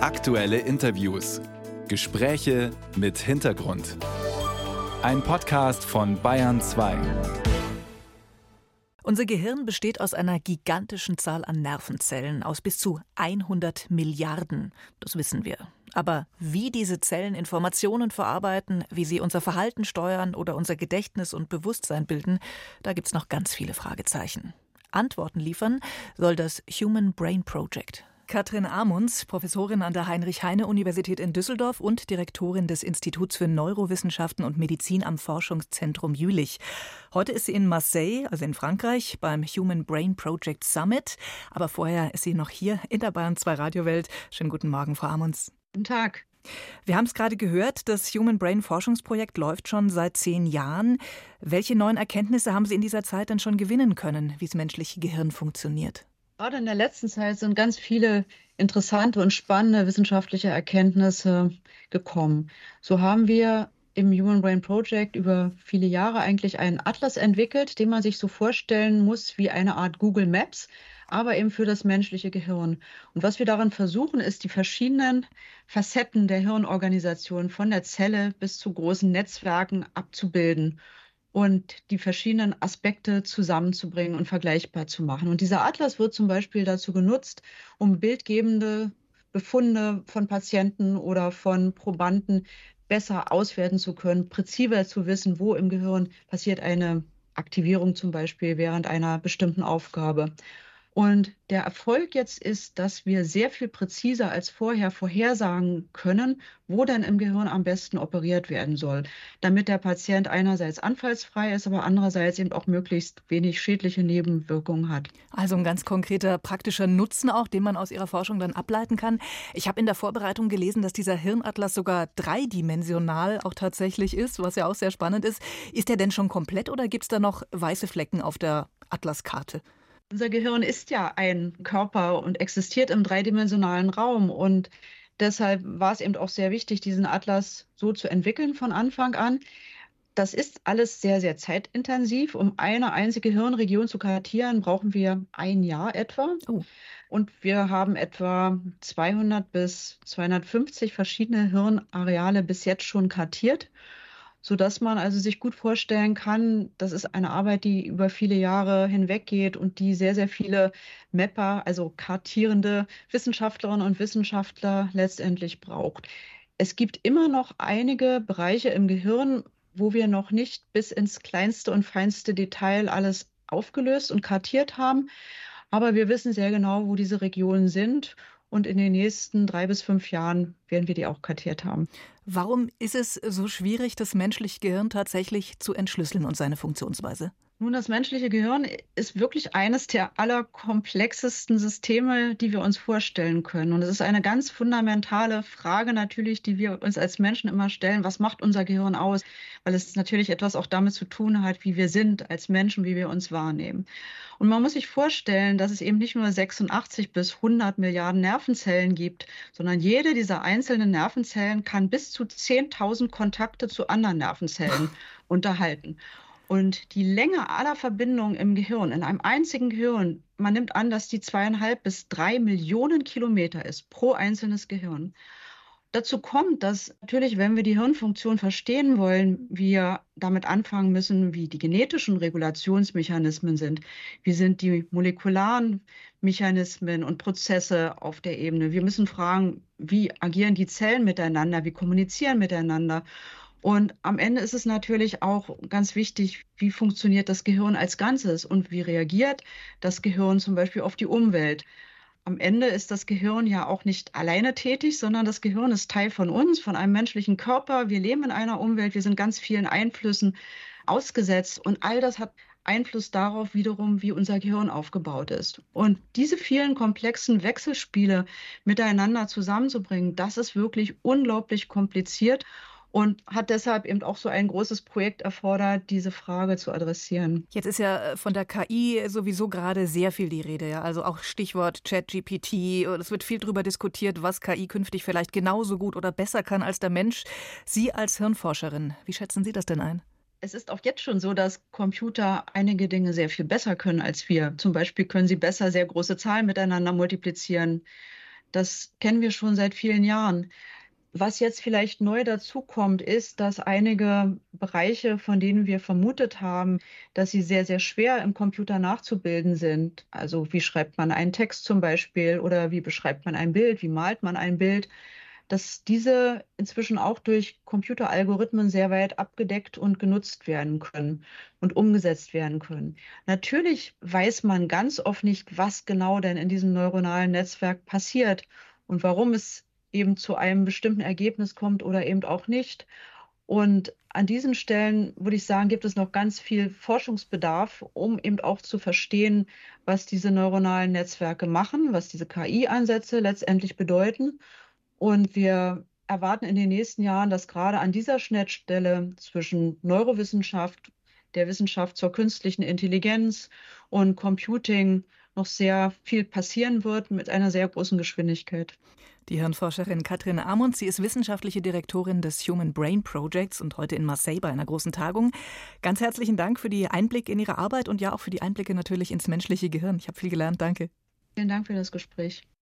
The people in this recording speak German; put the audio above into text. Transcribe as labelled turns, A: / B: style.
A: Aktuelle Interviews. Gespräche mit Hintergrund. Ein Podcast von Bayern 2.
B: Unser Gehirn besteht aus einer gigantischen Zahl an Nervenzellen, aus bis zu 100 Milliarden. Das wissen wir. Aber wie diese Zellen Informationen verarbeiten, wie sie unser Verhalten steuern oder unser Gedächtnis und Bewusstsein bilden, da gibt es noch ganz viele Fragezeichen. Antworten liefern soll das Human Brain Project. Katrin Amunds, Professorin an der Heinrich-Heine-Universität in Düsseldorf und Direktorin des Instituts für Neurowissenschaften und Medizin am Forschungszentrum Jülich. Heute ist sie in Marseille, also in Frankreich, beim Human Brain Project Summit. Aber vorher ist sie noch hier in der Bayern 2 Radiowelt. Schönen guten Morgen, Frau Amunds.
C: Guten Tag.
B: Wir haben es gerade gehört, das Human Brain Forschungsprojekt läuft schon seit zehn Jahren. Welche neuen Erkenntnisse haben Sie in dieser Zeit denn schon gewinnen können, wie das menschliche Gehirn funktioniert?
C: Gerade in der letzten Zeit sind ganz viele interessante und spannende wissenschaftliche Erkenntnisse gekommen. So haben wir im Human Brain Project über viele Jahre eigentlich einen Atlas entwickelt, den man sich so vorstellen muss wie eine Art Google Maps, aber eben für das menschliche Gehirn. Und was wir darin versuchen, ist die verschiedenen Facetten der Hirnorganisation von der Zelle bis zu großen Netzwerken abzubilden und die verschiedenen Aspekte zusammenzubringen und vergleichbar zu machen. Und dieser Atlas wird zum Beispiel dazu genutzt, um bildgebende Befunde von Patienten oder von Probanden besser auswerten zu können, präziser zu wissen, wo im Gehirn passiert eine Aktivierung zum Beispiel während einer bestimmten Aufgabe. Und der Erfolg jetzt ist, dass wir sehr viel präziser als vorher vorhersagen können, wo denn im Gehirn am besten operiert werden soll, damit der Patient einerseits anfallsfrei ist, aber andererseits eben auch möglichst wenig schädliche Nebenwirkungen hat.
B: Also ein ganz konkreter praktischer Nutzen auch, den man aus Ihrer Forschung dann ableiten kann. Ich habe in der Vorbereitung gelesen, dass dieser Hirnatlas sogar dreidimensional auch tatsächlich ist, was ja auch sehr spannend ist. Ist der denn schon komplett oder gibt es da noch weiße Flecken auf der Atlaskarte?
C: Unser Gehirn ist ja ein Körper und existiert im dreidimensionalen Raum. Und deshalb war es eben auch sehr wichtig, diesen Atlas so zu entwickeln von Anfang an. Das ist alles sehr, sehr zeitintensiv. Um eine einzige Hirnregion zu kartieren, brauchen wir ein Jahr etwa. Oh. Und wir haben etwa 200 bis 250 verschiedene Hirnareale bis jetzt schon kartiert sodass man also sich gut vorstellen kann, das ist eine Arbeit, die über viele Jahre hinweg geht und die sehr, sehr viele Mapper, also kartierende Wissenschaftlerinnen und Wissenschaftler letztendlich braucht. Es gibt immer noch einige Bereiche im Gehirn, wo wir noch nicht bis ins kleinste und feinste Detail alles aufgelöst und kartiert haben. Aber wir wissen sehr genau, wo diese Regionen sind und in den nächsten drei bis fünf Jahren werden wir die auch kartiert haben.
B: Warum ist es so schwierig, das menschliche Gehirn tatsächlich zu entschlüsseln und seine Funktionsweise?
C: Nun, das menschliche Gehirn ist wirklich eines der allerkomplexesten Systeme, die wir uns vorstellen können. Und es ist eine ganz fundamentale Frage natürlich, die wir uns als Menschen immer stellen. Was macht unser Gehirn aus? Weil es natürlich etwas auch damit zu tun hat, wie wir sind als Menschen, wie wir uns wahrnehmen. Und man muss sich vorstellen, dass es eben nicht nur 86 bis 100 Milliarden Nervenzellen gibt, sondern jede dieser einzelnen Nervenzellen kann bis zu 10.000 Kontakte zu anderen Nervenzellen unterhalten. Und die Länge aller Verbindungen im Gehirn, in einem einzigen Gehirn, man nimmt an, dass die zweieinhalb bis drei Millionen Kilometer ist pro einzelnes Gehirn. Dazu kommt, dass natürlich, wenn wir die Hirnfunktion verstehen wollen, wir damit anfangen müssen, wie die genetischen Regulationsmechanismen sind. Wie sind die molekularen Mechanismen und Prozesse auf der Ebene? Wir müssen fragen, wie agieren die Zellen miteinander? Wie kommunizieren miteinander? Und am Ende ist es natürlich auch ganz wichtig, wie funktioniert das Gehirn als Ganzes und wie reagiert das Gehirn zum Beispiel auf die Umwelt. Am Ende ist das Gehirn ja auch nicht alleine tätig, sondern das Gehirn ist Teil von uns, von einem menschlichen Körper. Wir leben in einer Umwelt, wir sind ganz vielen Einflüssen ausgesetzt und all das hat Einfluss darauf wiederum, wie unser Gehirn aufgebaut ist. Und diese vielen komplexen Wechselspiele miteinander zusammenzubringen, das ist wirklich unglaublich kompliziert und hat deshalb eben auch so ein großes Projekt erfordert, diese Frage zu adressieren.
B: Jetzt ist ja äh, von der KI sowieso gerade sehr viel die Rede, ja? also auch Stichwort ChatGPT. Es wird viel darüber diskutiert, was KI künftig vielleicht genauso gut oder besser kann als der Mensch. Sie als Hirnforscherin, wie schätzen Sie das denn ein?
C: Es ist auch jetzt schon so, dass Computer einige Dinge sehr viel besser können als wir. Zum Beispiel können sie besser sehr große Zahlen miteinander multiplizieren. Das kennen wir schon seit vielen Jahren. Was jetzt vielleicht neu dazukommt, ist, dass einige Bereiche, von denen wir vermutet haben, dass sie sehr, sehr schwer im Computer nachzubilden sind, also wie schreibt man einen Text zum Beispiel oder wie beschreibt man ein Bild, wie malt man ein Bild, dass diese inzwischen auch durch Computeralgorithmen sehr weit abgedeckt und genutzt werden können und umgesetzt werden können. Natürlich weiß man ganz oft nicht, was genau denn in diesem neuronalen Netzwerk passiert und warum es eben zu einem bestimmten Ergebnis kommt oder eben auch nicht. Und an diesen Stellen würde ich sagen, gibt es noch ganz viel Forschungsbedarf, um eben auch zu verstehen, was diese neuronalen Netzwerke machen, was diese KI-Ansätze letztendlich bedeuten. Und wir erwarten in den nächsten Jahren, dass gerade an dieser Schnittstelle zwischen Neurowissenschaft, der Wissenschaft zur künstlichen Intelligenz und Computing noch sehr viel passieren wird mit einer sehr großen Geschwindigkeit.
B: Die Hirnforscherin Katrin Amund, sie ist wissenschaftliche Direktorin des Human Brain Projects und heute in Marseille bei einer großen Tagung. Ganz herzlichen Dank für die Einblicke in Ihre Arbeit und ja auch für die Einblicke natürlich ins menschliche Gehirn. Ich habe viel gelernt. Danke.
C: Vielen Dank für das Gespräch.